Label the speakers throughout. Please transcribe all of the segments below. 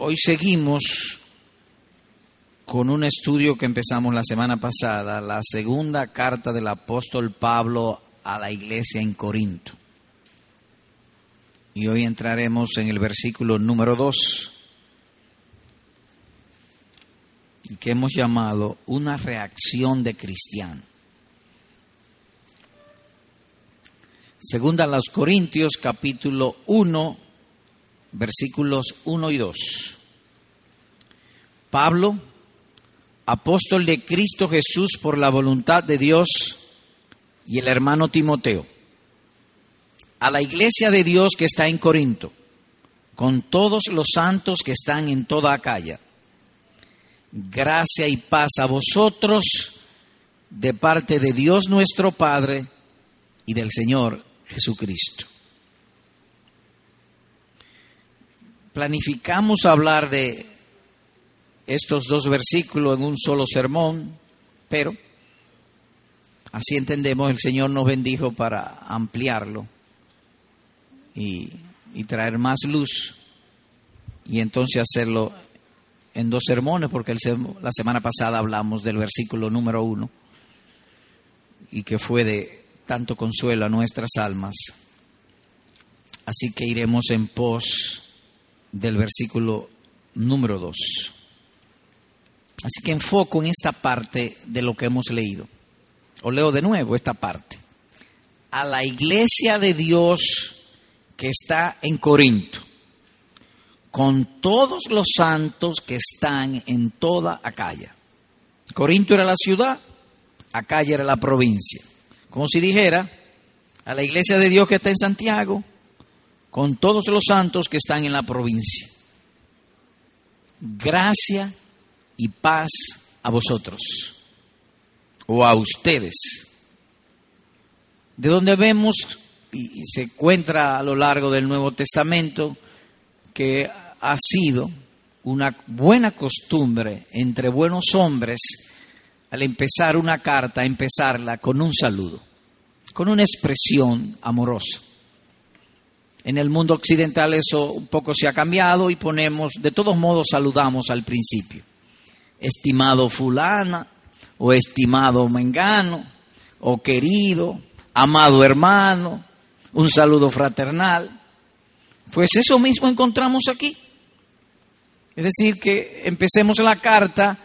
Speaker 1: Hoy seguimos con un estudio que empezamos la semana pasada, la segunda carta del apóstol Pablo a la iglesia en Corinto. Y hoy entraremos en el versículo número 2, que hemos llamado una reacción de cristiano. Segunda a los Corintios capítulo 1, versículos 1 y 2. Pablo, apóstol de Cristo Jesús por la voluntad de Dios, y el hermano Timoteo, a la iglesia de Dios que está en Corinto, con todos los santos que están en toda Acaya. Gracia y paz a vosotros de parte de Dios nuestro Padre y del Señor Jesucristo. Planificamos hablar de estos dos versículos en un solo sermón, pero así entendemos, el Señor nos bendijo para ampliarlo y, traer más luz y entonces hacerlo en dos sermones, porque la semana pasada hablamos del versículo número uno y que fue de tanto consuelo a nuestras almas. Así que iremos en pos del versículo número 2. Así que enfoco en esta parte de lo que hemos leído. O leo de nuevo esta parte. A la iglesia de Dios que está en Corinto, con todos los santos que están en toda Acaya. Corinto era la ciudad, Acaya era la provincia como si dijera a la iglesia de Dios que está en Santiago, con todos los santos que están en la provincia. Gracia y paz a vosotros o a ustedes. De donde vemos y se encuentra a lo largo del Nuevo Testamento que ha sido una buena costumbre entre buenos hombres al empezar una carta, empezarla con un saludo, con una expresión amorosa. En el mundo occidental eso un poco se ha cambiado y ponemos, de todos modos saludamos al principio. Estimado fulana, o estimado mengano, o querido, amado hermano, un saludo fraternal. Pues eso mismo encontramos aquí. Es decir, que empecemos la carta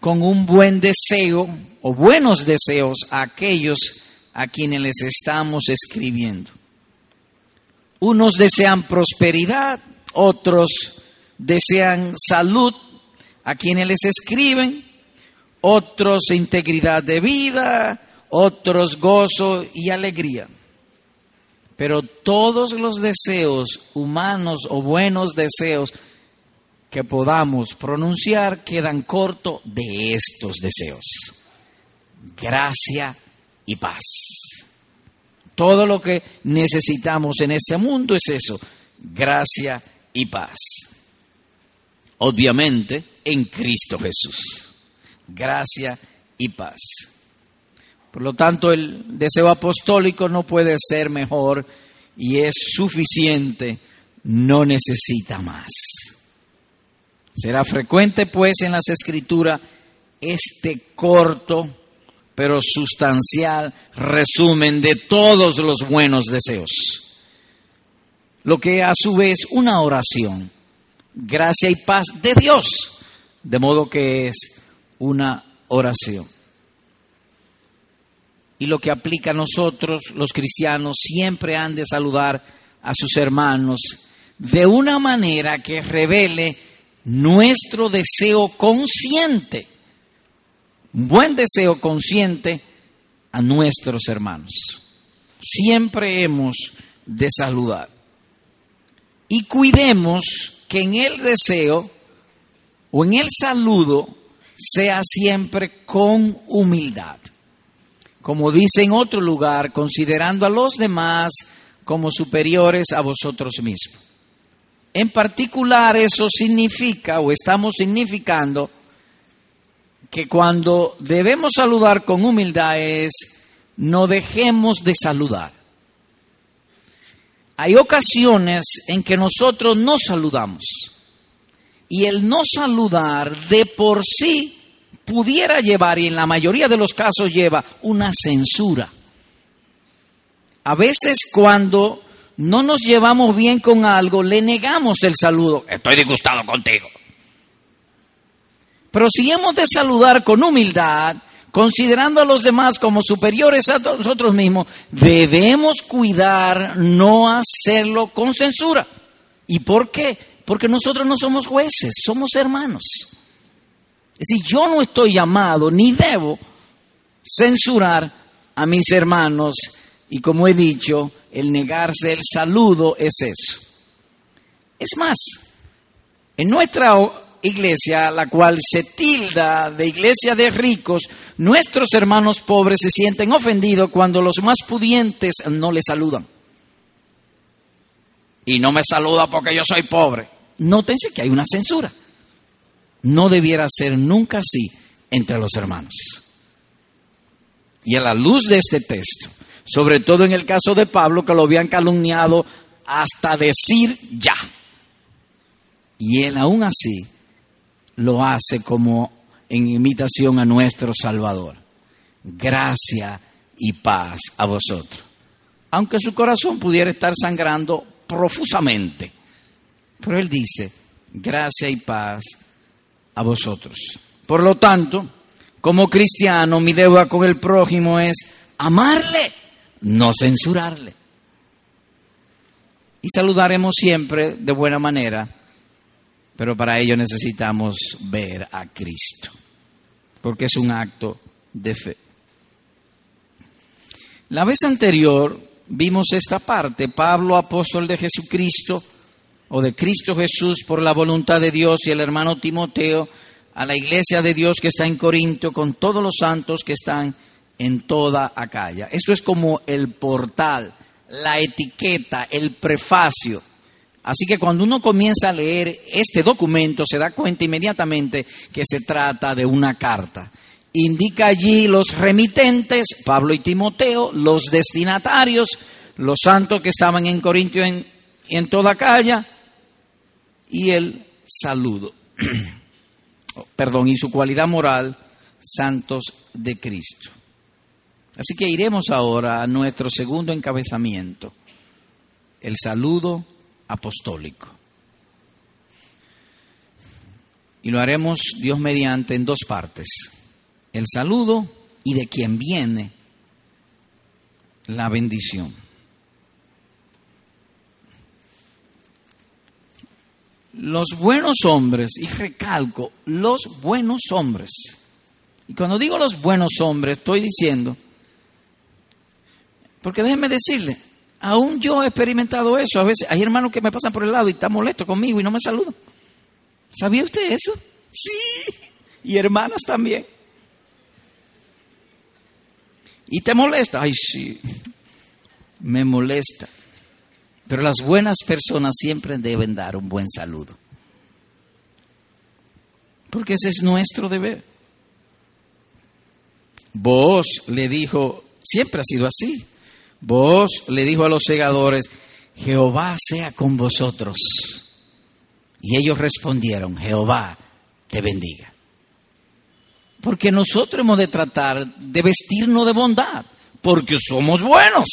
Speaker 1: con un buen deseo o buenos deseos a aquellos a quienes les estamos escribiendo. Unos desean prosperidad, otros desean salud a quienes les escriben, otros integridad de vida, otros gozo y alegría. Pero todos los deseos humanos o buenos deseos que podamos pronunciar quedan cortos de estos deseos. Gracia y paz. Todo lo que necesitamos en este mundo es eso, gracia y paz. Obviamente en Cristo Jesús. Gracia y paz. Por lo tanto, el deseo apostólico no puede ser mejor y es suficiente, no necesita más. Será frecuente, pues, en las escrituras este corto pero sustancial resumen de todos los buenos deseos. Lo que a su vez una oración, gracia y paz de Dios, de modo que es una oración. Y lo que aplica a nosotros, los cristianos, siempre han de saludar a sus hermanos de una manera que revele nuestro deseo consciente, buen deseo consciente a nuestros hermanos. Siempre hemos de saludar. Y cuidemos que en el deseo o en el saludo sea siempre con humildad. Como dice en otro lugar, considerando a los demás como superiores a vosotros mismos. En particular eso significa o estamos significando que cuando debemos saludar con humildad es no dejemos de saludar. Hay ocasiones en que nosotros no saludamos Y el no saludar de por sí pudiera llevar, y en la mayoría de los casos lleva, una censura. A veces cuando no nos llevamos bien con algo, le negamos el saludo. Estoy disgustado contigo. Pero si hemos de saludar con humildad, considerando a los demás como superiores a nosotros mismos, debemos cuidar no hacerlo con censura. ¿Y por qué? Porque nosotros no somos jueces, somos hermanos. Es decir, yo no estoy llamado ni debo censurar a mis hermanos y como he dicho, el negarse el saludo es eso. Es más, en nuestra iglesia, la cual se tilda de iglesia de ricos, nuestros hermanos pobres se sienten ofendidos cuando los más pudientes no les saludan. Y no me saluda porque yo soy pobre. Nótense que hay una censura. No debiera ser nunca así entre los hermanos. Y a la luz de este texto, sobre todo en el caso de Pablo, que lo habían calumniado hasta decir ya. Y él aún así lo hace como en imitación a nuestro Salvador. Gracia y paz a vosotros. Aunque su corazón pudiera estar sangrando profusamente. Pero él dice, gracia y paz a vosotros. Por lo tanto, como cristiano, mi deuda con el prójimo es amarle, no censurarle. Y saludaremos siempre de buena manera pero para ello necesitamos ver a Cristo, porque es un acto de fe. La vez anterior vimos esta parte, Pablo, apóstol de Jesucristo, o de Cristo Jesús por la voluntad de Dios, y el hermano Timoteo, a la iglesia de Dios que está en Corinto, con todos los santos que están en toda Acaya. Esto es como el portal, la etiqueta, el prefacio Así que cuando uno comienza a leer este documento se da cuenta inmediatamente que se trata de una carta. Indica allí los remitentes, Pablo y Timoteo, los destinatarios, los santos que estaban en Corintio en, en toda calle y el saludo. Perdón, y su cualidad moral, santos de Cristo. Así que iremos ahora a nuestro segundo encabezamiento, el saludo apostólico. Y lo haremos Dios mediante en dos partes. El saludo y de quien viene la bendición. Los buenos hombres, y recalco, los buenos hombres. Y cuando digo los buenos hombres, estoy diciendo, porque déjenme decirle, Aún yo he experimentado eso. A veces hay hermanos que me pasan por el lado y están molestos conmigo y no me saludan. ¿Sabía usted eso? Sí. Y hermanas también. ¿Y te molesta? Ay, sí. Me molesta. Pero las buenas personas siempre deben dar un buen saludo. Porque ese es nuestro deber. Vos le dijo, siempre ha sido así. Vos le dijo a los segadores, Jehová sea con vosotros. Y ellos respondieron, Jehová te bendiga. Porque nosotros hemos de tratar de vestirnos de bondad, porque somos buenos.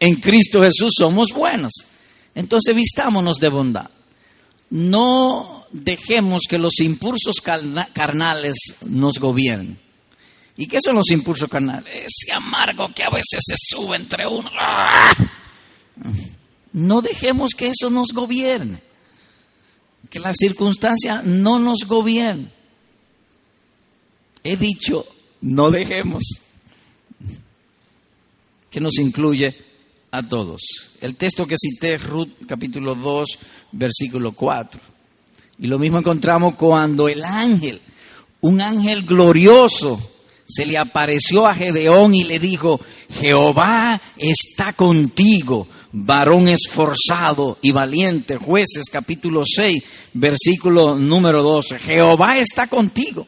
Speaker 1: En Cristo Jesús somos buenos. Entonces vistámonos de bondad. No dejemos que los impulsos carnales nos gobiernen. ¿Y qué son los impulsos carnales? Ese amargo que a veces se sube entre uno. ¡Ah! No dejemos que eso nos gobierne. Que la circunstancia no nos gobierne. He dicho, no dejemos. Que nos incluye a todos. El texto que cité, Ruth capítulo 2, versículo 4. Y lo mismo encontramos cuando el ángel, un ángel glorioso, se le apareció a Gedeón y le dijo, Jehová está contigo, varón esforzado y valiente. Jueces capítulo 6, versículo número 12. Jehová está contigo.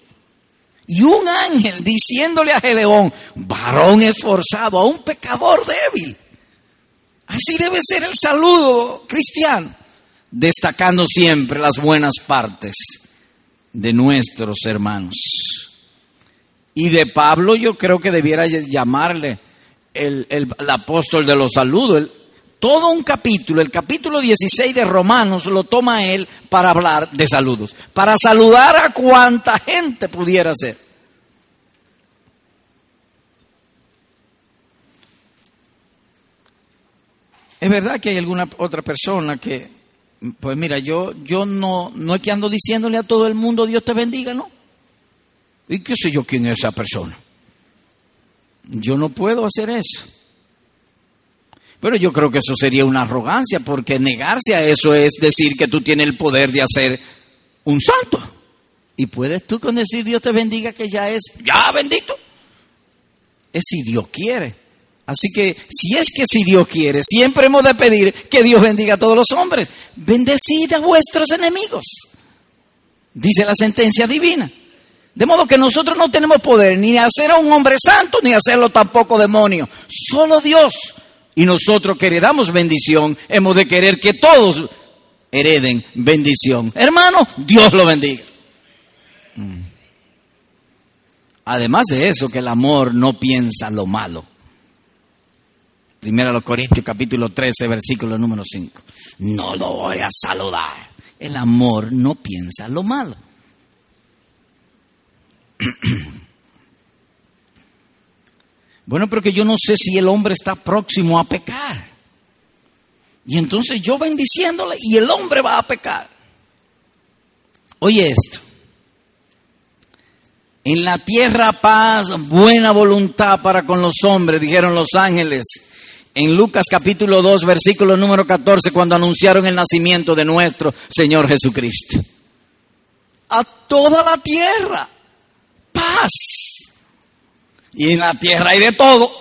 Speaker 1: Y un ángel diciéndole a Gedeón, varón esforzado, a un pecador débil. Así debe ser el saludo cristiano. destacando siempre las buenas partes de nuestros hermanos. Y de Pablo yo creo que debiera llamarle el, apóstol de los saludos. todo un capítulo, el capítulo 16 de Romanos lo toma él para hablar de saludos, para saludar a cuanta gente pudiera ser. Es verdad que hay alguna otra persona que, pues mira, yo, yo no, no es que ando diciéndole a todo el mundo Dios te bendiga, ¿no? ¿Y qué sé yo quién es esa persona? Yo no puedo hacer eso. Pero yo creo que eso sería una arrogancia, porque negarse a eso es decir que tú tienes el poder de hacer un santo. Y puedes tú con decir Dios te bendiga que ya es, ya bendito. Es si Dios quiere. Así que si es que si Dios quiere, siempre hemos de pedir que Dios bendiga a todos los hombres. Bendecid a vuestros enemigos. Dice la sentencia divina. De modo que nosotros no tenemos poder ni hacer a un hombre santo, ni hacerlo tampoco demonio. Solo Dios. Y nosotros que heredamos bendición, hemos de querer que todos hereden bendición. Hermano, Dios lo bendiga. Mm. Además de eso, que el amor no piensa lo malo. Primero los Corintios capítulo 13, versículo número 5. No lo voy a saludar. El amor no piensa lo malo. Bueno, pero que yo no sé si el hombre está próximo a pecar. Y entonces yo bendiciéndole y el hombre va a pecar. Oye esto. En la tierra paz, buena voluntad para con los hombres, dijeron los ángeles. En Lucas capítulo 2, versículo número 14, cuando anunciaron el nacimiento de nuestro Señor Jesucristo. A toda la tierra paz. Y en la tierra hay de todo.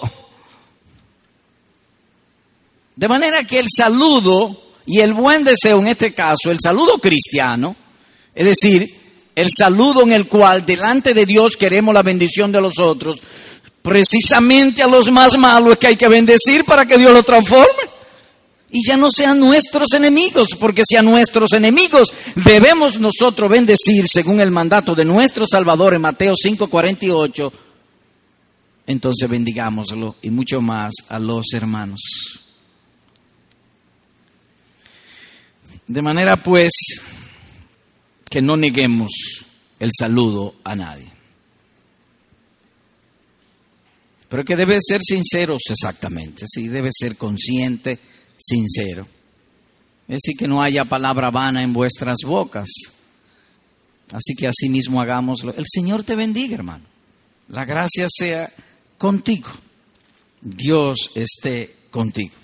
Speaker 1: De manera que el saludo y el buen deseo, en este caso, el saludo cristiano, es decir, el saludo en el cual delante de Dios queremos la bendición de los otros, precisamente a los más malos que hay que bendecir para que Dios los transforme y ya no sean nuestros enemigos, porque si a nuestros enemigos debemos nosotros bendecir según el mandato de nuestro Salvador en Mateo 5:48, entonces bendigámoslo y mucho más a los hermanos. De manera pues que no neguemos el saludo a nadie. Pero que debe ser sinceros exactamente, sí, debe ser consciente sincero. Es decir, que no haya palabra vana en vuestras bocas. Así que así mismo hagámoslo. El Señor te bendiga, hermano. La gracia sea contigo. Dios esté contigo.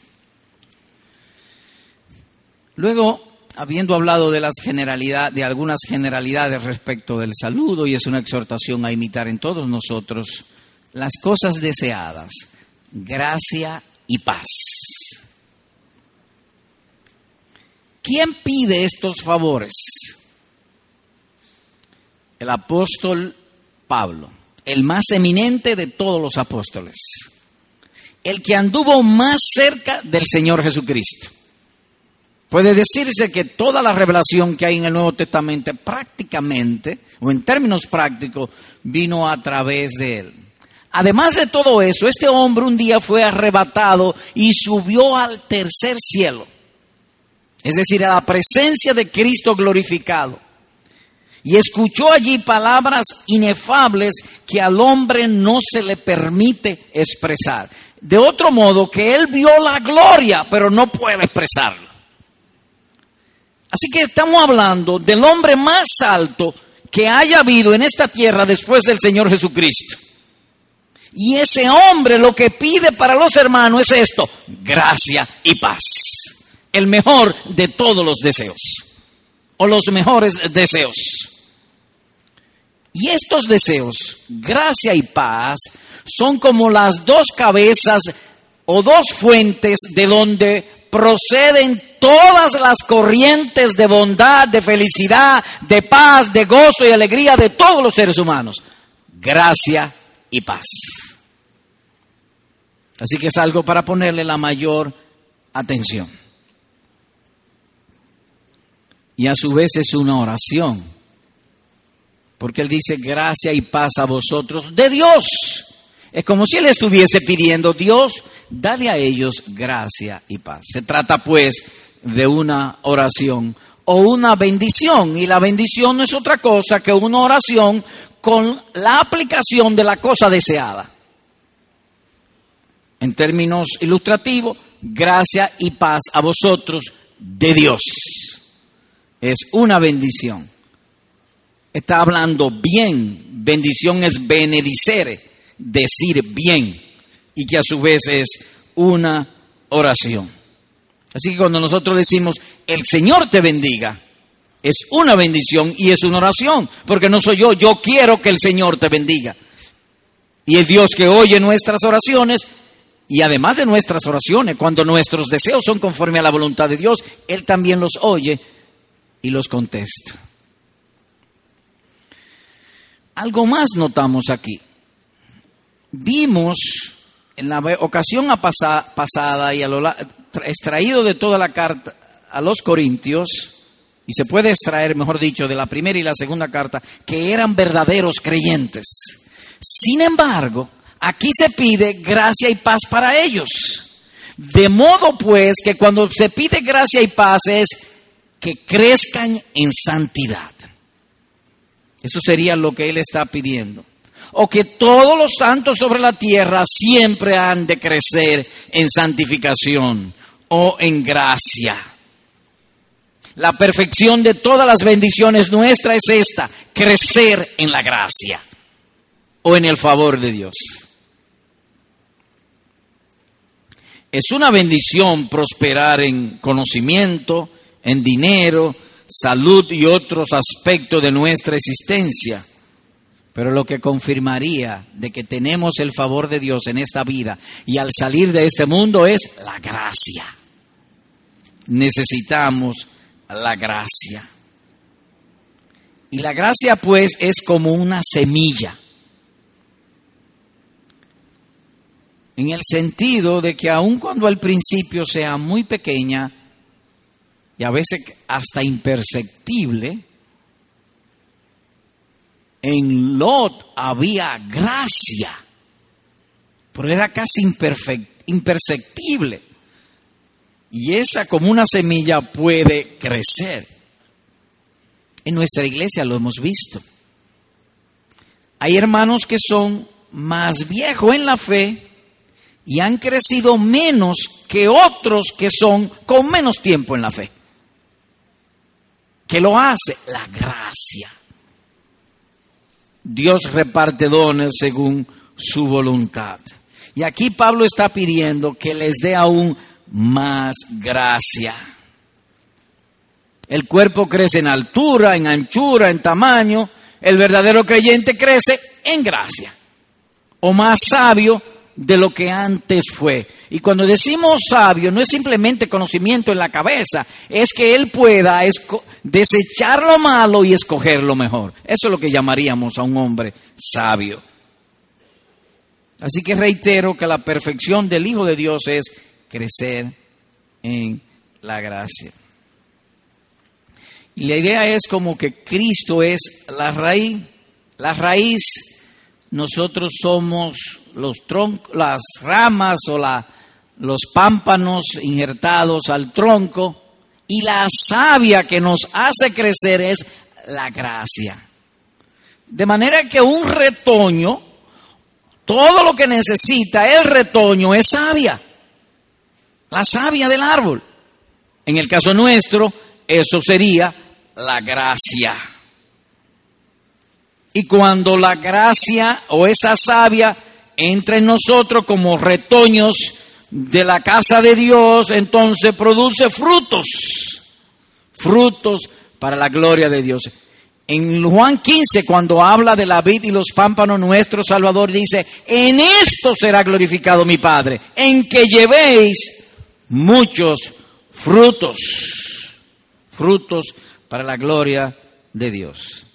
Speaker 1: Luego, habiendo hablado de las generalidades, de algunas generalidades respecto del saludo, y es una exhortación a imitar en todos nosotros, las cosas deseadas, gracia y paz. ¿Quién pide estos favores? El apóstol Pablo, el más eminente de todos los apóstoles, el que anduvo más cerca del Señor Jesucristo. Puede decirse que toda la revelación que hay en el Nuevo Testamento prácticamente, o en términos prácticos, vino a través de él. Además de todo eso, este hombre un día fue arrebatado y subió al tercer cielo es decir, a la presencia de Cristo glorificado. Y escuchó allí palabras inefables que al hombre no se le permite expresar. De otro modo, que él vio la gloria, pero no puede expresarla. Así que estamos hablando del hombre más alto que haya habido en esta tierra después del Señor Jesucristo. Y ese hombre lo que pide para los hermanos es esto, gracia y paz el mejor de todos los deseos, o los mejores deseos. Y estos deseos, gracia y paz, son como las dos cabezas o dos fuentes de donde proceden todas las corrientes de bondad, de felicidad, de paz, de gozo y alegría de todos los seres humanos. Gracia y paz. Así que es algo para ponerle la mayor atención. Y a su vez es una oración. Porque Él dice, gracia y paz a vosotros de Dios. Es como si Él estuviese pidiendo, Dios, dale a ellos gracia y paz. Se trata pues de una oración o una bendición. Y la bendición no es otra cosa que una oración con la aplicación de la cosa deseada. En términos ilustrativos, gracia y paz a vosotros de Dios. Es una bendición. Está hablando bien. Bendición es benedicere, decir bien. Y que a su vez es una oración. Así que cuando nosotros decimos, el Señor te bendiga, es una bendición y es una oración, porque no soy yo, yo quiero que el Señor te bendiga. Y el Dios que oye nuestras oraciones, y además de nuestras oraciones, cuando nuestros deseos son conforme a la voluntad de Dios, Él también los oye y los contesta. Algo más notamos aquí. Vimos en la ocasión pasada y a lo, extraído de toda la carta a los Corintios, y se puede extraer, mejor dicho, de la primera y la segunda carta, que eran verdaderos creyentes. Sin embargo, aquí se pide gracia y paz para ellos. De modo pues que cuando se pide gracia y paz es que crezcan en santidad. Eso sería lo que él está pidiendo. O que todos los santos sobre la tierra siempre han de crecer en santificación o en gracia. La perfección de todas las bendiciones nuestra es esta, crecer en la gracia o en el favor de Dios. Es una bendición prosperar en conocimiento, en dinero, salud y otros aspectos de nuestra existencia. Pero lo que confirmaría de que tenemos el favor de Dios en esta vida y al salir de este mundo es la gracia necesitamos la gracia. Y la gracia pues es como una semilla. En el sentido de que aun cuando al principio sea muy pequeña y a veces hasta imperceptible, en Lot había gracia, pero era casi imperceptible. Y esa como una semilla puede crecer. En nuestra iglesia lo hemos visto. Hay hermanos que son más viejos en la fe y han crecido menos que otros que son con menos tiempo en la fe. ¿Qué lo hace? La gracia. Dios reparte dones según su voluntad. Y aquí Pablo está pidiendo que les dé aún más gracia. El cuerpo crece en altura, en anchura, en tamaño. El verdadero creyente crece en gracia. O más sabio de lo que antes fue. Y cuando decimos sabio, no es simplemente conocimiento en la cabeza, es que él pueda desechar lo malo y escoger lo mejor. Eso es lo que llamaríamos a un hombre sabio. Así que reitero que la perfección del Hijo de Dios es crecer en la gracia. Y la idea es como que Cristo es la raíz, la raíz, nosotros somos los troncos, las ramas o la, los pámpanos injertados al tronco, y la savia que nos hace crecer es la gracia. De manera que un retoño, todo lo que necesita el retoño es savia la savia del árbol. En el caso nuestro, eso sería la gracia. Y cuando la gracia o esa savia entra en nosotros como retoños de la casa de Dios, entonces produce frutos, frutos para la gloria de Dios. En Juan 15, cuando habla de la vid y los pámpanos, nuestro Salvador dice, en esto será glorificado mi Padre, en que llevéis muchos frutos, frutos para la gloria de Dios.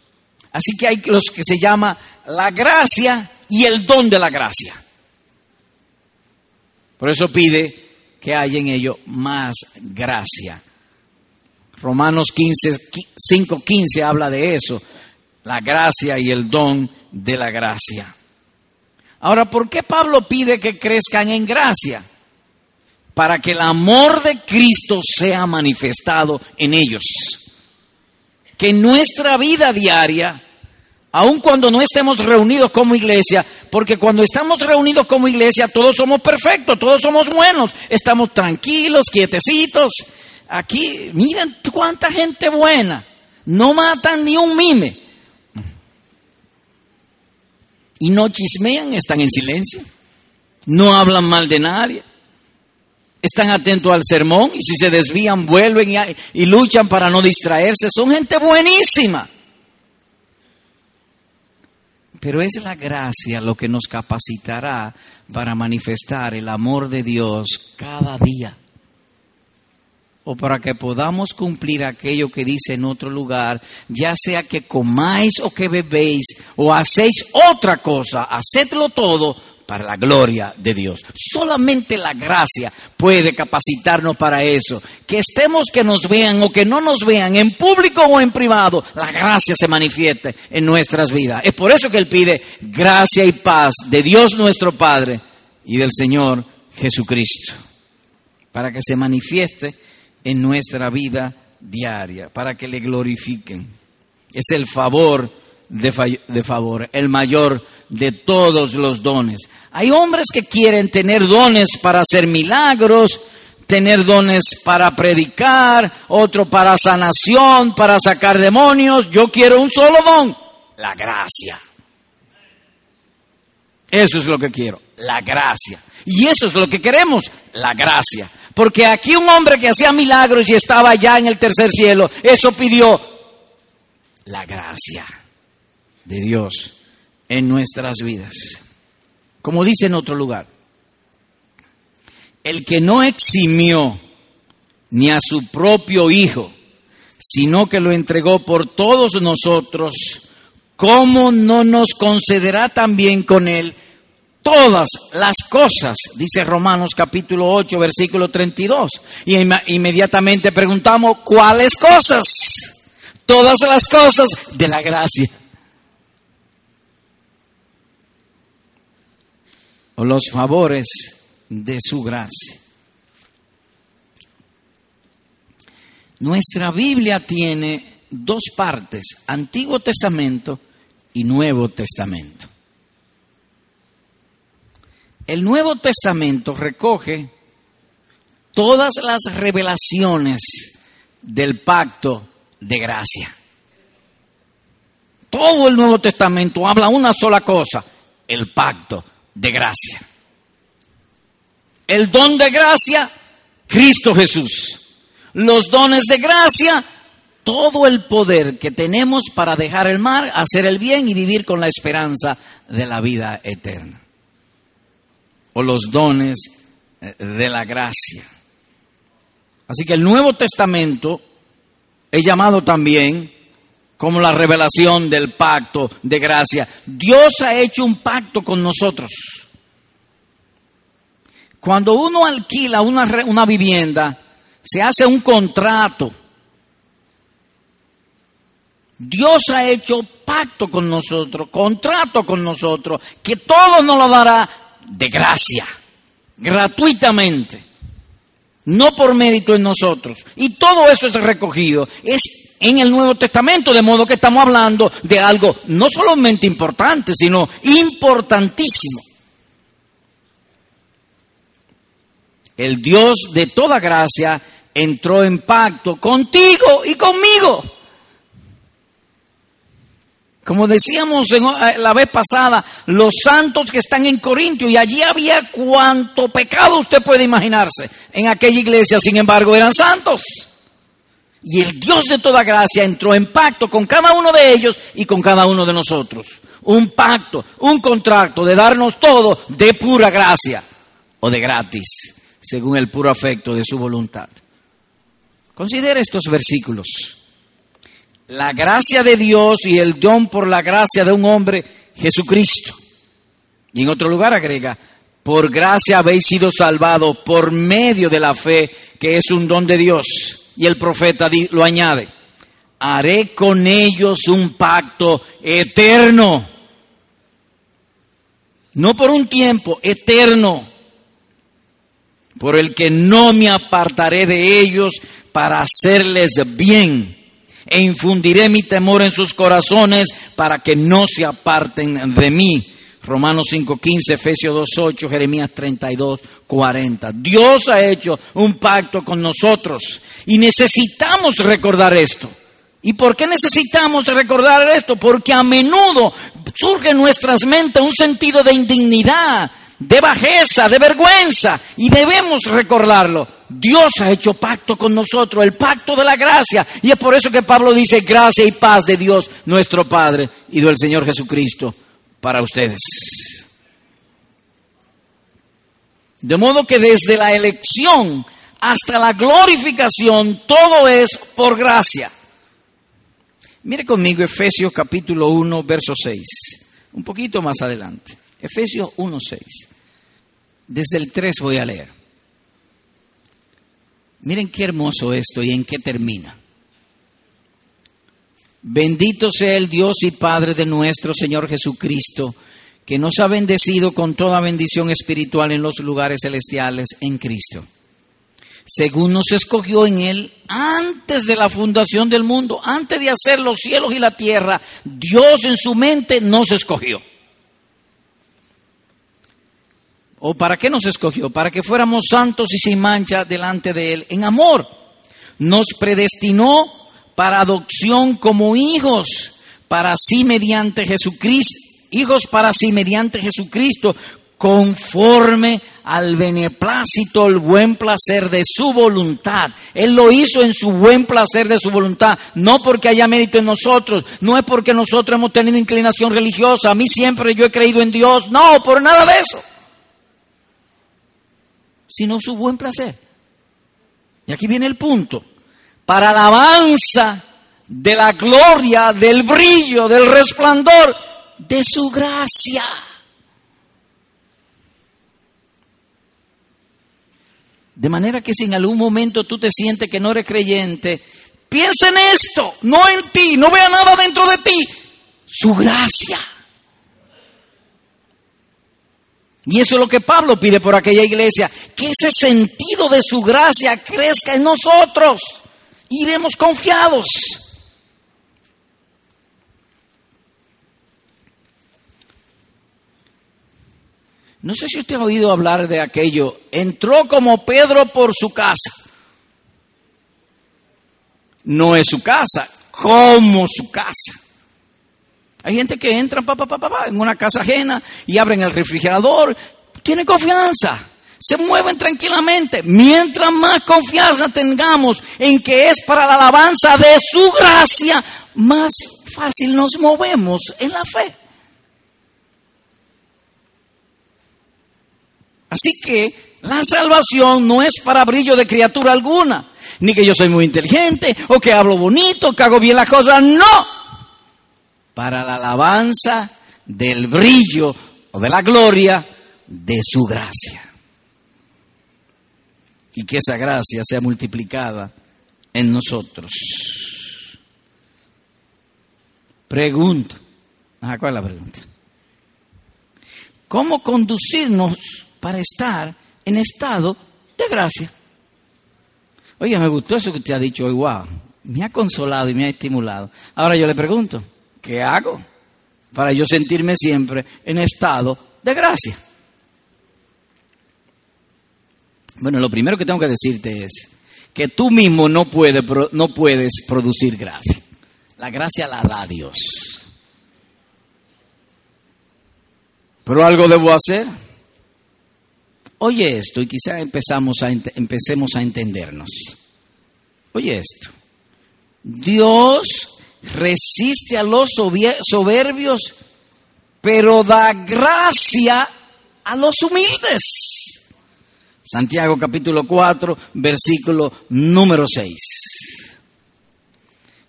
Speaker 1: Así que hay los que se llama la gracia y el don de la gracia. Por eso pide que haya en ello más gracia. Romanos 15, 5, 15 habla de eso, la gracia y el don de la gracia. Ahora, ¿por qué Pablo pide que crezcan en gracia? Para que el amor de Cristo sea manifestado en ellos. Que nuestra vida diaria, aun cuando no estemos reunidos como iglesia, porque cuando estamos reunidos como iglesia todos somos perfectos, todos somos buenos, estamos tranquilos, quietecitos. Aquí, miren cuánta gente buena, no matan ni un mime y no chismean, están en silencio, no hablan mal de nadie, están atentos al sermón y si se desvían vuelven y, y luchan para no distraerse, son gente buenísima. Pero es la gracia lo que nos capacitará para manifestar el amor de Dios cada día o para que podamos cumplir aquello que dice en otro lugar, ya sea que comáis o que bebéis o hacéis otra cosa, hacedlo todo para la gloria de Dios. Solamente la gracia puede capacitarnos para eso. Que estemos que nos vean o que no nos vean, en público o en privado, la gracia se manifieste en nuestras vidas. Es por eso que Él pide gracia y paz de Dios nuestro Padre y del Señor Jesucristo, para que se manifieste en nuestra vida diaria, para que le glorifiquen. Es el favor de, de, favor, el mayor de todos los dones. Hay hombres que quieren tener dones para hacer milagros, tener dones para predicar, otro para sanación, para sacar demonios. Yo quiero un solo don, la gracia. Eso es lo que quiero, la gracia. Y eso es lo que queremos, la gracia. Porque aquí un hombre que hacía milagros y estaba ya en el tercer cielo, eso pidió la gracia de Dios en nuestras vidas. Como dice en otro lugar, el que no eximió ni a su propio Hijo, sino que lo entregó por todos nosotros, ¿cómo no nos concederá también con él todas las cosas, dice Romanos capítulo 8, versículo 32. Y inmediatamente preguntamos, ¿cuáles cosas? Todas las cosas de la gracia. O los favores de su gracia. Nuestra Biblia tiene dos partes, Antiguo Testamento y Nuevo Testamento. El Nuevo Testamento recoge todas las revelaciones del pacto de gracia. Todo el Nuevo Testamento habla una sola cosa, el pacto de gracia. El don de gracia, Cristo Jesús. Los dones de gracia, todo el poder que tenemos para dejar el mar, hacer el bien y vivir con la esperanza de la vida eterna o los dones eh, de la gracia. Así que el Nuevo Testamento es llamado también como la revelación del pacto de gracia. Dios ha hecho un pacto con nosotros. Cuando uno alquila una, una vivienda, se hace un contrato. Dios ha hecho pacto con nosotros, contrato con nosotros, que todo nos lo dará de gracia, gratuitamente, no por mérito en nosotros. Y todo eso es recogido, es en el Nuevo Testamento, de modo que estamos hablando de algo no solamente importante, sino importantísimo. El Dios de toda gracia entró en pacto contigo y conmigo. Como decíamos eh, la vez pasada, los santos que están en Corintio, y allí había cuanto pecado usted puede imaginarse. En aquella iglesia, sin embargo, eran santos. Y el Dios de toda gracia entró en pacto con cada uno de ellos y con cada uno de nosotros. Un pacto, un contrato de darnos todo de pura gracia o de gratis, según el puro afecto de su voluntad. Considere estos versículos la gracia de Dios y el don por la gracia de un hombre, Jesucristo. Y en otro lugar agrega, por gracia habéis sido salvados por medio de la fe, que es un don de Dios. Y el profeta lo añade, haré con ellos un pacto eterno. No por un tiempo, eterno, por el que no me apartaré de ellos para hacerles bien e infundiré mi temor en sus corazones para que no se aparten de mí. Romanos 5.15, Efesios 2.8, Jeremías 32.40. Dios ha hecho un pacto con nosotros y necesitamos recordar esto. ¿Y por qué necesitamos recordar esto? Porque a menudo surge en nuestras mentes un sentido de indignidad, de bajeza, de vergüenza, y debemos recordarlo. Dios ha hecho pacto con nosotros, el pacto de la gracia, y es por eso que Pablo dice gracia y paz de Dios nuestro Padre y del Señor Jesucristo para ustedes. De modo que desde la elección hasta la glorificación, todo es por gracia. Mire conmigo Efesios capítulo 1, verso 6, un poquito más adelante. Efesios 1, 6. Desde el 3 voy a leer. Miren qué hermoso esto y en qué termina. Bendito sea el Dios y Padre de nuestro Señor Jesucristo, que nos ha bendecido con toda bendición espiritual en los lugares celestiales en Cristo. Según nos escogió en Él antes de la fundación del mundo, antes de hacer los cielos y la tierra, Dios en su mente nos escogió. ¿O para qué nos escogió? Para que fuéramos santos y sin mancha delante de Él en amor. Nos predestinó para adopción como hijos, para sí mediante Jesucristo, hijos para sí mediante Jesucristo, conforme al beneplácito, el buen placer de su voluntad. Él lo hizo en su buen placer de su voluntad, no porque haya mérito en nosotros, no es porque nosotros hemos tenido inclinación religiosa, a mí siempre yo he creído en Dios, no, por nada de eso, sino su buen placer. Y aquí viene el punto para alabanza de la gloria, del brillo, del resplandor de su gracia. De manera que si en algún momento tú te sientes que no eres creyente, piensa en esto, no en ti, no vea nada dentro de ti, su gracia. Y eso es lo que Pablo pide por aquella iglesia, que ese sentido de su gracia crezca en nosotros iremos confiados. No sé si usted ha oído hablar de aquello. Entró como Pedro por su casa. No es su casa, como su casa. Hay gente que entra pa, pa, pa, en una casa ajena y abren el refrigerador. Tiene confianza se mueven tranquilamente. Mientras más confianza tengamos en que es para la alabanza de su gracia, más fácil nos movemos en la fe. Así que la salvación no es para brillo de criatura alguna, ni que yo soy muy inteligente o que hablo bonito, que hago bien las cosas, no. Para la alabanza del brillo o de la gloria de su gracia y que esa gracia sea multiplicada en nosotros. Pregunta. ¿cuál es la pregunta? ¿Cómo conducirnos para estar en estado de gracia? Oye, me gustó eso que usted ha dicho hoy, wow, me ha consolado y me ha estimulado. Ahora yo le pregunto, ¿qué hago para yo sentirme siempre en estado de gracia? Bueno, lo primero que tengo que decirte es que tú mismo no, no puedes producir gracia. La gracia la da Dios. Pero algo debo hacer. Oye esto y quizá empezamos a, empecemos a entendernos. Oye esto. Dios resiste a los soberbios, pero da gracia a los humildes. Santiago capítulo 4, versículo número 6.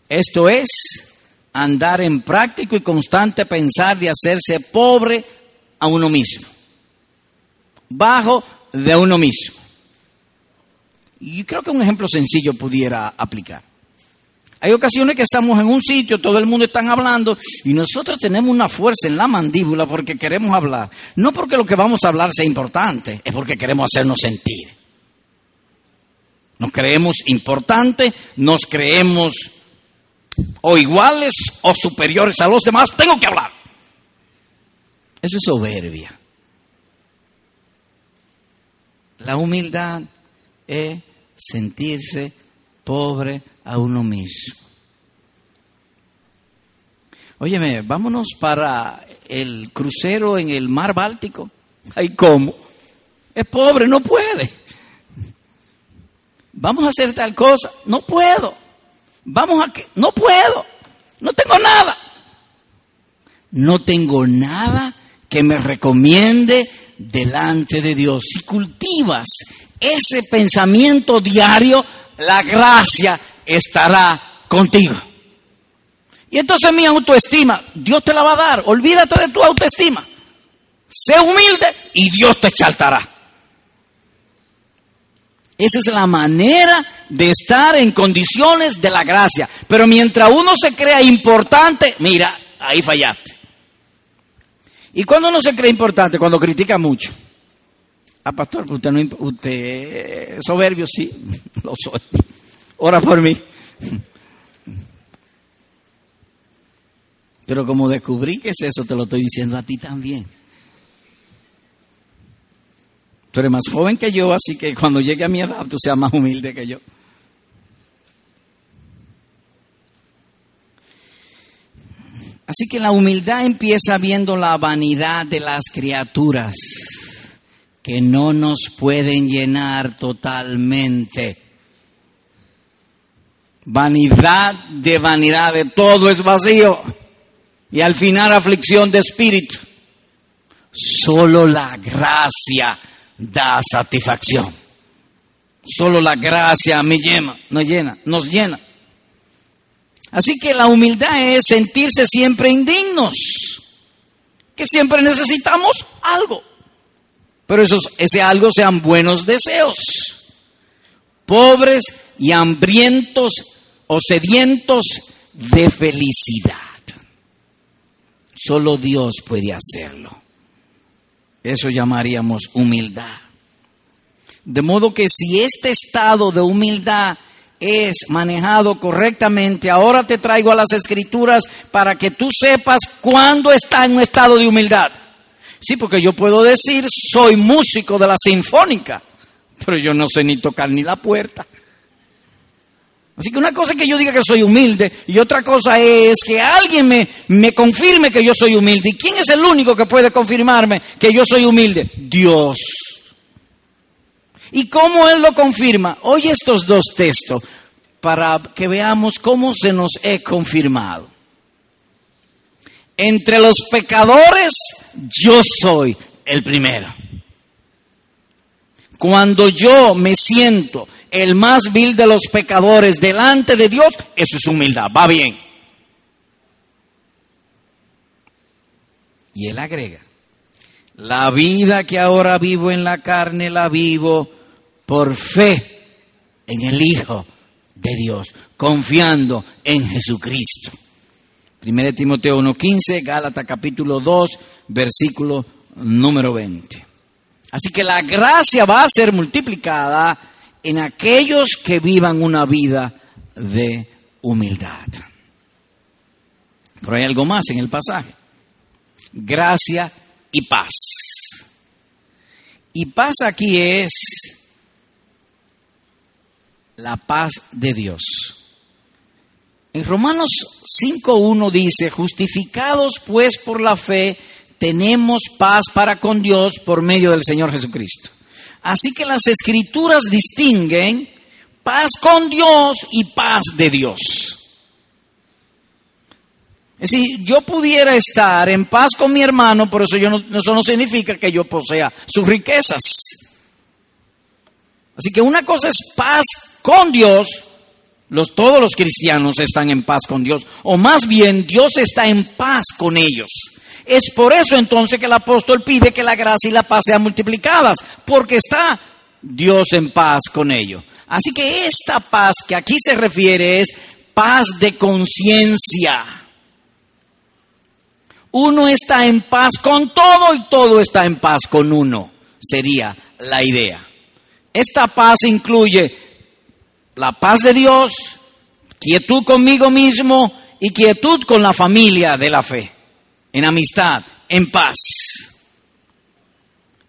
Speaker 1: Esto es andar en práctico y constante pensar de hacerse pobre a uno mismo, bajo de uno mismo. Y creo que un ejemplo sencillo pudiera aplicar. Hay ocasiones que estamos en un sitio, todo el mundo está hablando y nosotros tenemos una fuerza en la mandíbula porque queremos hablar. No porque lo que vamos a hablar sea importante, es porque queremos hacernos sentir. Nos creemos importantes, nos creemos o iguales o superiores a los demás. Tengo que hablar. Eso es soberbia. La humildad es sentirse pobre a uno mismo. Óyeme, vámonos para el crucero en el mar Báltico. ¿Ay cómo? Es pobre, no puede. Vamos a hacer tal cosa, no puedo. Vamos a que, no puedo. No tengo nada. No tengo nada que me recomiende delante de Dios. Si cultivas ese pensamiento diario, la gracia estará contigo. Y entonces mi autoestima, Dios te la va a dar. Olvídate de tu autoestima. Sé humilde y Dios te exaltará. Esa es la manera de estar en condiciones de la gracia. Pero mientras uno se crea importante, mira, ahí fallaste. ¿Y cuando uno se cree importante? Cuando critica mucho. Ah, pastor, usted no usted soberbio, sí, lo soy. Ora por mí. Pero como descubrí que es eso, te lo estoy diciendo a ti también. Tú eres más joven que yo, así que cuando llegue a mi edad tú seas más humilde que yo. Así que la humildad empieza viendo la vanidad de las criaturas que no nos pueden llenar totalmente. Vanidad de vanidad, de todo es vacío. Y al final aflicción de espíritu. Solo la gracia da satisfacción. Solo la gracia me llena, nos llena, nos llena. Así que la humildad es sentirse siempre indignos, que siempre necesitamos algo. Pero esos, ese algo sean buenos deseos. Pobres y hambrientos o sedientos de felicidad. Solo Dios puede hacerlo. Eso llamaríamos humildad. De modo que si este estado de humildad es manejado correctamente, ahora te traigo a las escrituras para que tú sepas cuándo está en un estado de humildad. Sí, porque yo puedo decir, soy músico de la sinfónica, pero yo no sé ni tocar ni la puerta. Así que una cosa es que yo diga que soy humilde y otra cosa es que alguien me, me confirme que yo soy humilde. ¿Y quién es el único que puede confirmarme que yo soy humilde? Dios. ¿Y cómo Él lo confirma? Oye estos dos textos para que veamos cómo se nos he confirmado. Entre los pecadores yo soy el primero. Cuando yo me siento el más vil de los pecadores delante de Dios, eso es humildad, va bien. Y él agrega, la vida que ahora vivo en la carne la vivo por fe en el Hijo de Dios, confiando en Jesucristo. 1 Timoteo 1.15, Gálatas capítulo 2, versículo número 20. Así que la gracia va a ser multiplicada en aquellos que vivan una vida de humildad. Pero hay algo más en el pasaje. Gracia y paz. Y paz aquí es la paz de Dios. En Romanos 5.1 dice, justificados pues por la fe, tenemos paz para con Dios por medio del Señor Jesucristo. Así que las escrituras distinguen paz con Dios y paz de Dios. Es decir, yo pudiera estar en paz con mi hermano, por eso, yo no, eso no significa que yo posea sus riquezas. Así que una cosa es paz con Dios, todos los cristianos están en paz con Dios, o más bien Dios está en paz con ellos. Es por eso entonces que el apóstol pide que la gracia y la paz sean multiplicadas, porque está Dios en paz con ellos. Así que esta paz que aquí se refiere es paz de conciencia. Uno está en paz con todo y todo está en paz con uno, sería la idea. Esta paz incluye la paz de Dios, quietud conmigo mismo y quietud con la familia de la fe, en amistad, en paz.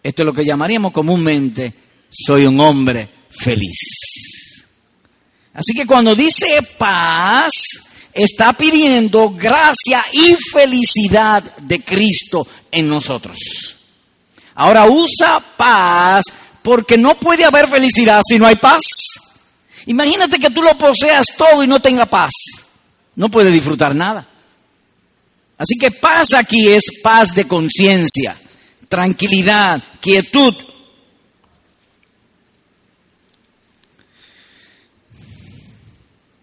Speaker 1: Esto es lo que llamaríamos comúnmente, soy un hombre feliz. Así que cuando dice paz, está pidiendo gracia y felicidad de Cristo en nosotros. Ahora usa paz porque no puede haber felicidad si no hay paz. Imagínate que tú lo poseas todo y no tenga paz. No puede disfrutar nada. Así que paz aquí es paz de conciencia, tranquilidad, quietud.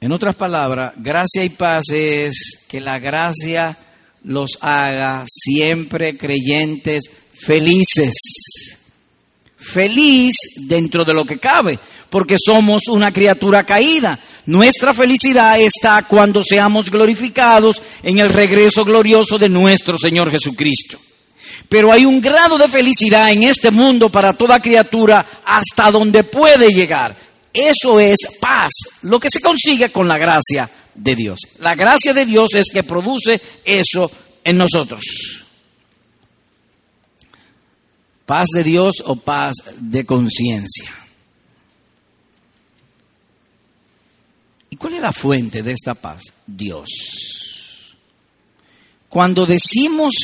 Speaker 1: En otras palabras, gracia y paz es que la gracia los haga siempre creyentes felices. Feliz dentro de lo que cabe, porque somos una criatura caída. Nuestra felicidad está cuando seamos glorificados en el regreso glorioso de nuestro Señor Jesucristo. Pero hay un grado de felicidad en este mundo para toda criatura hasta donde puede llegar. Eso es paz, lo que se consigue con la gracia de Dios. La gracia de Dios es que produce eso en nosotros. Paz de Dios o paz de conciencia. ¿Y cuál es la fuente de esta paz? Dios. Cuando decimos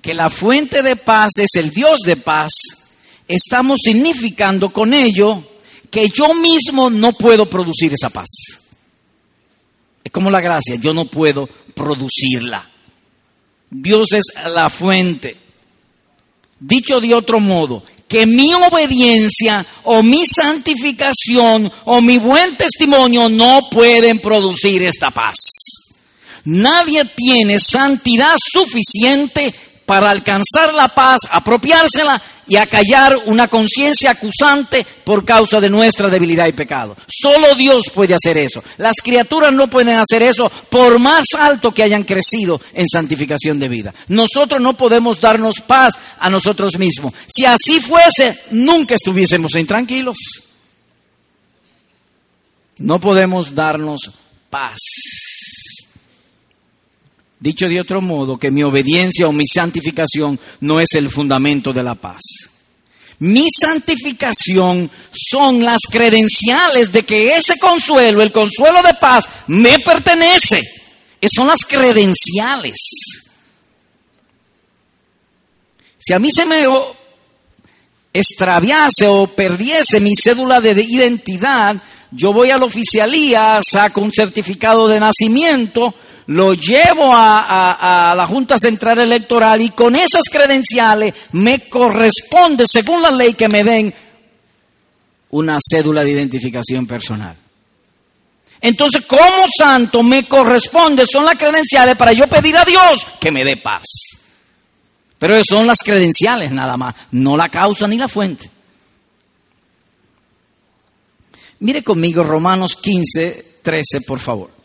Speaker 1: que la fuente de paz es el Dios de paz, estamos significando con ello que yo mismo no puedo producir esa paz. Es como la gracia, yo no puedo producirla. Dios es la fuente. Dicho de otro modo, que mi obediencia o mi santificación o mi buen testimonio no pueden producir esta paz. Nadie tiene santidad suficiente para alcanzar la paz, apropiársela y acallar una conciencia acusante por causa de nuestra debilidad y pecado. Solo Dios puede hacer eso. Las criaturas no pueden hacer eso por más alto que hayan crecido en santificación de vida. Nosotros no podemos darnos paz a nosotros mismos. Si así fuese, nunca estuviésemos intranquilos. No podemos darnos paz. Dicho de otro modo, que mi obediencia o mi santificación no es el fundamento de la paz. Mi santificación son las credenciales de que ese consuelo, el consuelo de paz, me pertenece. Son las credenciales. Si a mí se me extraviase o perdiese mi cédula de identidad, yo voy a la oficialía, saco un certificado de nacimiento, lo llevo a, la Junta Central Electoral y con esas credenciales me corresponde, según la ley, que me den una cédula de identificación personal. Entonces, como santo me corresponde, son las credenciales para yo pedir a Dios que me dé paz. Pero son las credenciales nada más, no la causa ni la fuente. Mire conmigo Romanos 15, 13, por favor.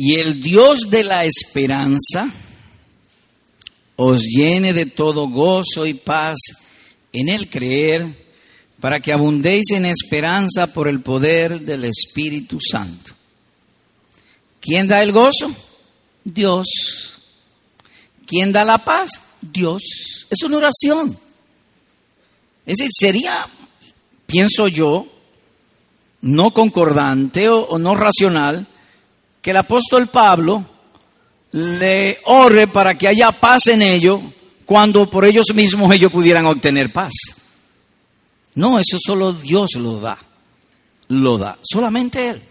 Speaker 1: Y el Dios de la esperanza os llene de todo gozo y paz en el creer, para que abundéis en esperanza por el poder del Espíritu Santo. ¿Quién da el gozo? Dios. ¿Quién da la paz? Dios. Es una oración. Es decir, sería, pienso yo, no concordante o, o no racional que el apóstol Pablo le ore para que haya paz en ellos cuando por ellos mismos ellos pudieran obtener paz. No, eso solo Dios lo da. Lo da, solamente Él.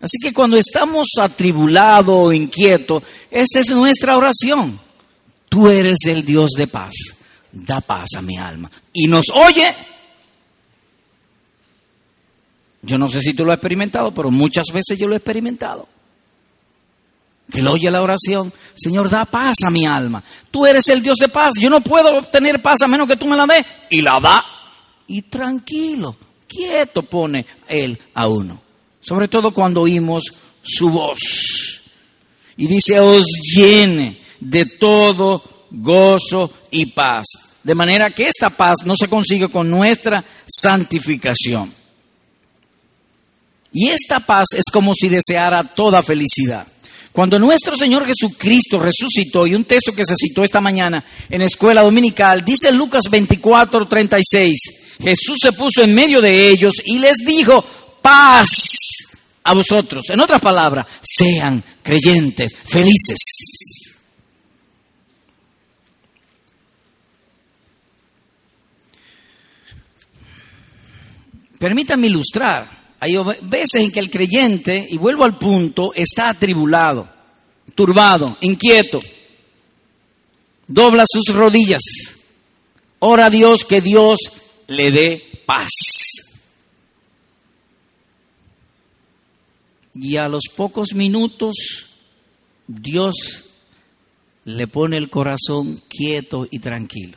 Speaker 1: Así que cuando estamos atribulados o inquietos, esta es nuestra oración. Tú eres el Dios de paz. Da paz a mi alma. Y nos oye yo no sé si tú lo has experimentado, pero muchas veces yo lo he experimentado. Que él oye la oración, Señor, da paz a mi alma. Tú eres el Dios de paz. Yo no puedo obtener paz a menos que tú me la des. Y la da. Y tranquilo, Quieto pone Él a uno. Sobre todo cuando oímos su voz. Y dice, os llene de todo gozo y paz. De manera que esta paz no se consigue con nuestra santificación. Y esta paz es como si deseara toda felicidad. Cuando nuestro Señor Jesucristo resucitó, y un texto que se citó esta mañana en escuela dominical, dice Lucas 24, 36, Jesús se puso en medio de ellos y les dijo, paz a vosotros. En otras palabras, sean creyentes, felices. Permítanme ilustrar. Hay veces en que el creyente, y vuelvo al punto, está atribulado, turbado, inquieto. Dobla sus rodillas. Ora a Dios que Dios le dé paz. Y a los pocos minutos Dios le pone el corazón quieto y tranquilo.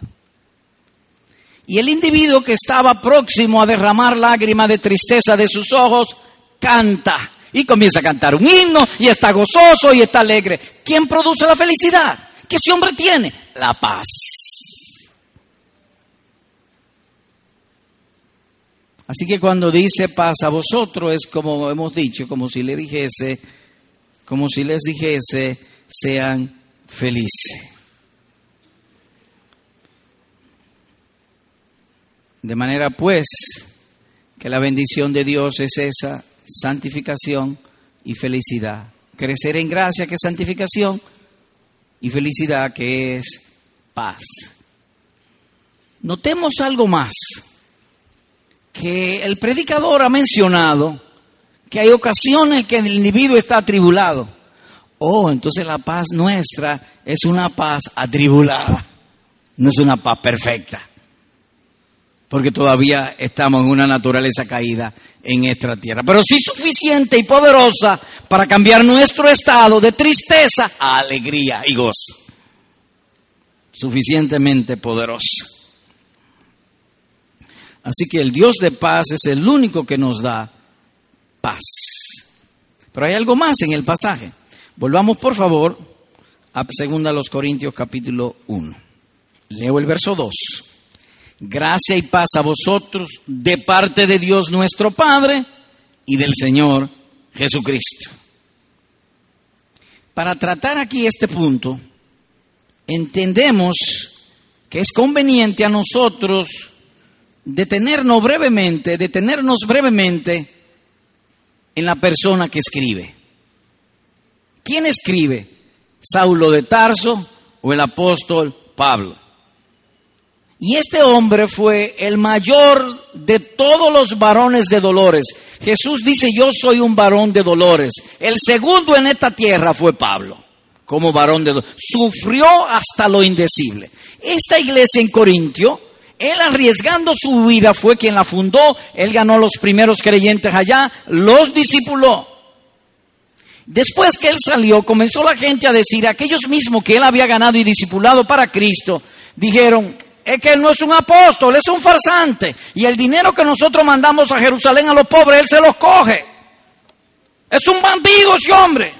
Speaker 1: Y el individuo que estaba próximo a derramar lágrimas de tristeza de sus ojos, canta. Y comienza a cantar un himno y está gozoso y está alegre. ¿Quién produce la felicidad? ¿Qué ese hombre tiene? La paz. Así que cuando dice paz a vosotros es como hemos dicho, como si le dijese, como si les dijese, sean felices. De manera pues que la bendición de Dios es esa santificación y felicidad. Crecer en gracia que es santificación y felicidad que es paz. Notemos algo más, que el predicador ha mencionado que hay ocasiones que el individuo está atribulado. Oh, entonces la paz nuestra es una paz atribulada, no es una paz perfecta porque todavía estamos en una naturaleza caída en esta tierra, pero sí suficiente y poderosa para cambiar nuestro estado de tristeza a alegría y gozo. Suficientemente poderosa. Así que el Dios de paz es el único que nos da paz. Pero hay algo más en el pasaje. Volvamos por favor a 2 Corintios capítulo 1. Leo el verso 2. Gracia y paz a vosotros de parte de Dios nuestro Padre y del Señor Jesucristo. Para tratar aquí este punto, entendemos que es conveniente a nosotros detenernos brevemente, detenernos brevemente en la persona que escribe. ¿Quién escribe? ¿Saulo de Tarso o el apóstol Pablo? Y este hombre fue el mayor de todos los varones de dolores. Jesús dice, yo soy un varón de dolores. El segundo en esta tierra fue Pablo, como varón de dolores. Sufrió hasta lo indecible. Esta iglesia en Corintio, él arriesgando su vida fue quien la fundó, él ganó los primeros creyentes allá, los discipuló. Después que él salió, comenzó la gente a decir, aquellos mismos que él había ganado y discipulado para Cristo, dijeron, es que él no es un apóstol, es un farsante. Y el dinero que nosotros mandamos a Jerusalén a los pobres, él se los coge. Es un bandido ese hombre.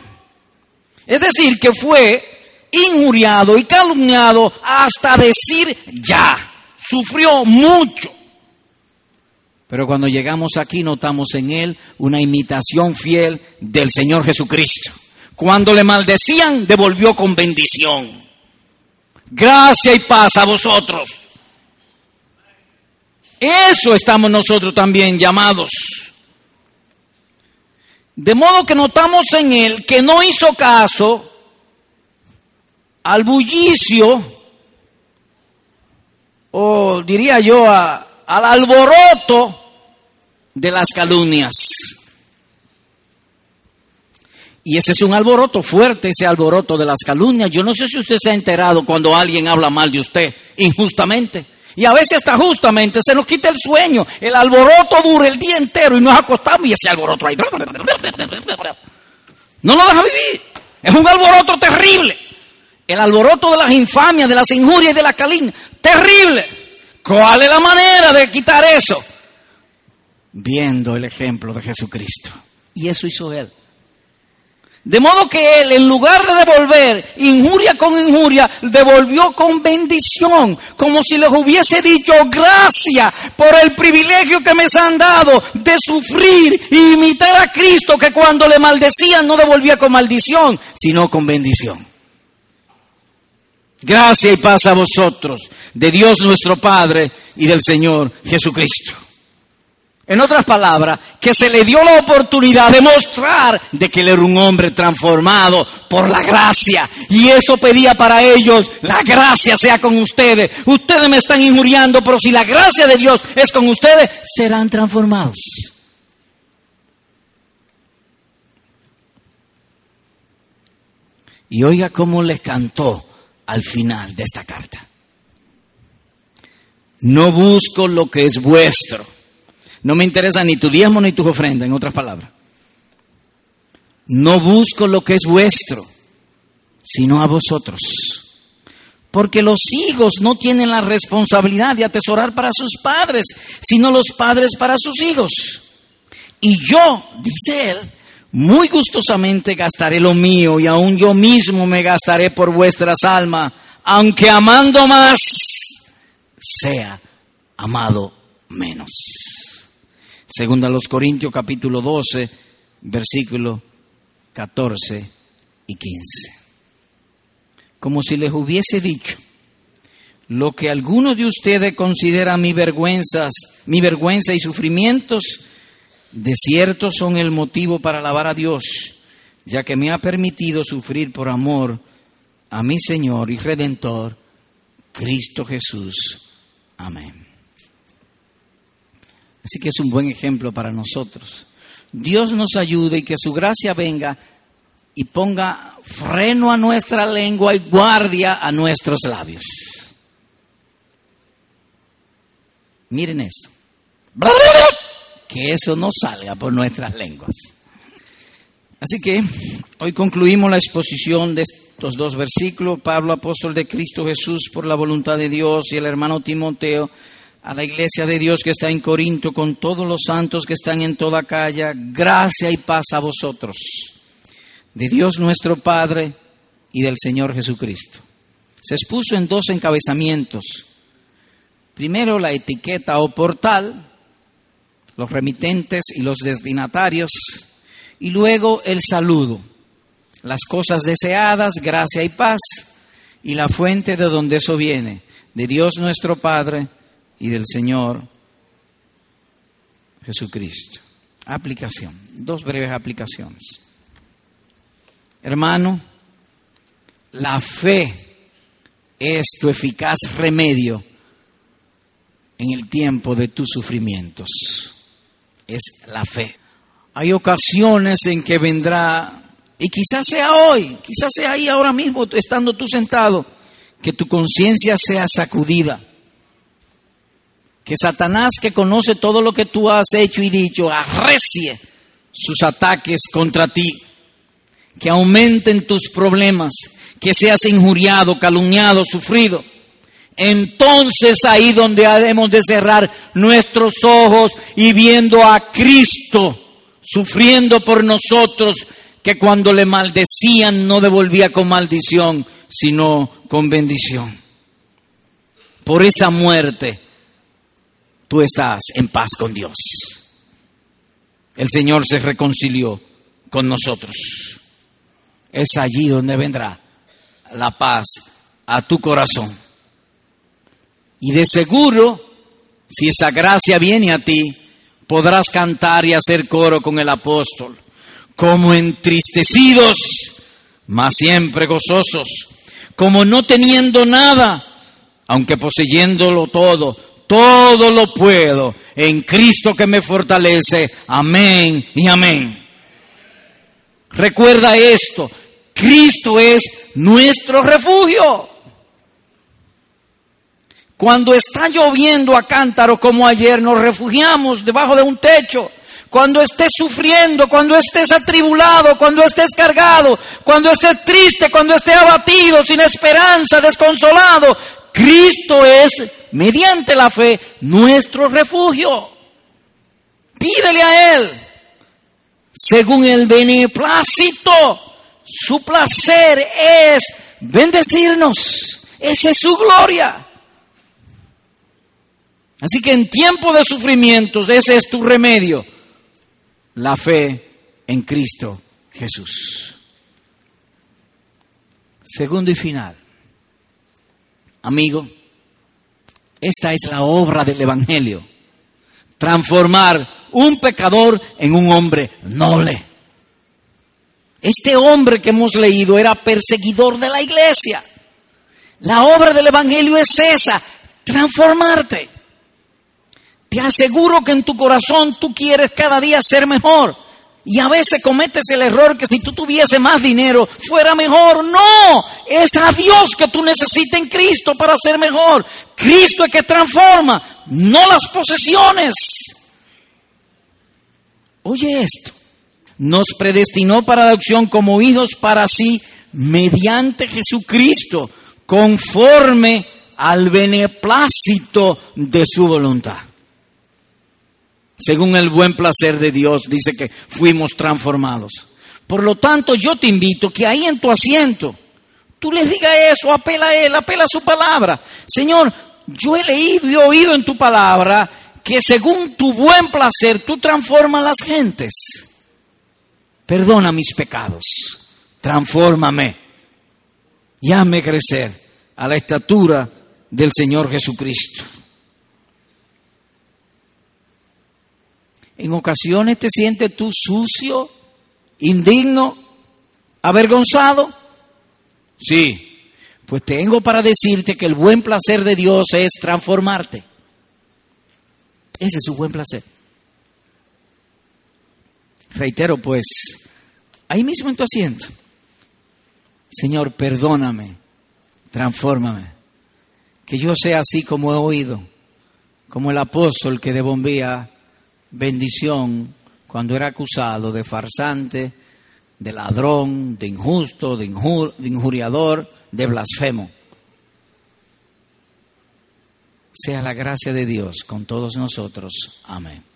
Speaker 1: Es decir, que fue injuriado y calumniado hasta decir ya. Sufrió mucho. Pero cuando llegamos aquí notamos en él una imitación fiel del Señor Jesucristo. Cuando le maldecían, devolvió con bendición. Gracia y paz a vosotros. Eso estamos nosotros también llamados. De modo que notamos en él que no hizo caso al bullicio, o diría yo, al alboroto de las calumnias. Y ese es un alboroto fuerte, ese alboroto de las calumnias. Yo no sé si usted se ha enterado cuando alguien habla mal de usted injustamente. Y a veces hasta justamente se nos quita el sueño. El alboroto dura el día entero y nos acostamos y ese alboroto ahí. No lo deja vivir. Es un alboroto terrible. El alboroto de las infamias, de las injurias y de la calumnias. Terrible. ¿Cuál es la manera de quitar eso? viendo el ejemplo de Jesucristo. Y eso hizo él. De modo que él, en lugar de devolver injuria con injuria, devolvió con bendición, como si les hubiese dicho gracias por el privilegio que me han dado de sufrir y imitar a Cristo, que cuando le maldecían no devolvía con maldición, sino con bendición. Gracia y paz a vosotros, de Dios nuestro Padre y del Señor Jesucristo. En otras palabras, que se le dio la oportunidad de mostrar de que él era un hombre transformado por la gracia. Y eso pedía para ellos, la gracia sea con ustedes. Ustedes me están injuriando, pero si la gracia de Dios es con ustedes, serán transformados. Y oiga cómo les cantó al final de esta carta. No busco lo que es vuestro no me interesa ni tu diezmo ni tus ofrendas, en otras palabras. No busco lo que es vuestro, sino a vosotros. Porque los hijos no tienen la responsabilidad de atesorar para sus padres, sino los padres para sus hijos. Y yo, dice él, muy gustosamente gastaré lo mío y aún yo mismo me gastaré por vuestras almas, aunque amando más, sea amado menos. Segunda a los Corintios capítulo 12, versículos 14 y 15. Como si les hubiese dicho, lo que algunos de ustedes consideran mi vergüenzas, mi vergüenza y sufrimientos, de cierto son el motivo para alabar a Dios, ya que me ha permitido sufrir por amor a mi Señor y Redentor, Cristo Jesús. Amén. Así que es un buen ejemplo para nosotros. Dios nos ayude y que su gracia venga y ponga freno a nuestra lengua y guardia a nuestros labios. Miren esto. Que eso no salga por nuestras lenguas. Así que hoy concluimos la exposición de estos dos versículos. Pablo, apóstol de Cristo Jesús, por la voluntad de Dios, y el hermano Timoteo a la iglesia de Dios que está en Corinto, con todos los santos que están en toda calle, gracia y paz a vosotros, de Dios nuestro Padre y del Señor Jesucristo. Se expuso en dos encabezamientos. Primero la etiqueta o portal, los remitentes y los destinatarios, y luego el saludo, las cosas deseadas, gracia y paz, y la fuente de donde eso viene, de Dios nuestro Padre y del Señor Jesucristo. Aplicación. Dos breves aplicaciones. Hermano, la fe es tu eficaz remedio en el tiempo de tus sufrimientos. Es la fe. Hay ocasiones en que vendrá, y quizás sea hoy, quizás sea ahí ahora mismo, estando tú sentado, que tu conciencia sea sacudida que Satanás, que conoce todo lo que tú has hecho y dicho, arrecie sus ataques contra ti, que aumenten tus problemas, que seas injuriado, calumniado, sufrido. Entonces ahí donde debemos de cerrar nuestros ojos y viendo a Cristo sufriendo por nosotros, que cuando le maldecían no devolvía con maldición, sino con bendición. Por esa muerte tú estás en paz con Dios. El Señor se reconcilió con nosotros. Es allí donde vendrá la paz a tu corazón. Y de seguro, si esa gracia viene a ti, podrás cantar y hacer coro con el apóstol, como entristecidos, mas siempre gozosos, como no teniendo nada, aunque poseyéndolo todo, todo lo puedo en Cristo que me fortalece. Amén y amén. Recuerda esto, Cristo es nuestro refugio. Cuando está lloviendo a cántaro como ayer, nos refugiamos debajo de un techo. Cuando estés sufriendo, cuando estés atribulado, cuando estés cargado, cuando estés triste, cuando estés abatido, sin esperanza, desconsolado, Cristo es, mediante la fe, nuestro refugio. Pídele a Él según el beneplácito. Su placer es bendecirnos. Esa es su gloria. Así que en tiempo de sufrimientos, ese es tu remedio. La fe en Cristo Jesús. Segundo y final. Amigo, esta es la obra del Evangelio. Transformar un pecador en un hombre noble. Este hombre que hemos leído era perseguidor de la iglesia. La obra del Evangelio es esa, transformarte. Te aseguro que en tu corazón tú quieres cada día ser mejor. Y a veces cometes el error que si tú tuviese más dinero fuera mejor. No, es a Dios que tú necesitas en Cristo para ser mejor. Cristo es que transforma, no las posesiones. Oye esto, nos predestinó para adopción como hijos para sí mediante Jesucristo, conforme al beneplácito de su voluntad según el buen placer de Dios, dice que fuimos transformados. Por lo tanto, yo te invito que ahí en tu asiento, tú les digas eso, apela a Él, apela a su palabra. Señor, yo he leído y oído en tu palabra que según tu buen placer tú transformas las gentes. Perdona mis pecados, transfórmame y hazme crecer a la estatura del Señor Jesucristo. En ocasiones te sientes tú sucio, indigno, avergonzado. Sí, pues tengo para decirte que el buen placer de Dios es transformarte. Ese es su buen placer. Reitero, pues, ahí mismo en tu asiento. Señor, perdóname, transfórmame. Que yo sea así como he oído, como el apóstol que de bombía bendición cuando era acusado de farsante, de ladrón, de injusto, de, injuriador, de blasfemo. Sea la gracia de Dios con todos nosotros. Amén.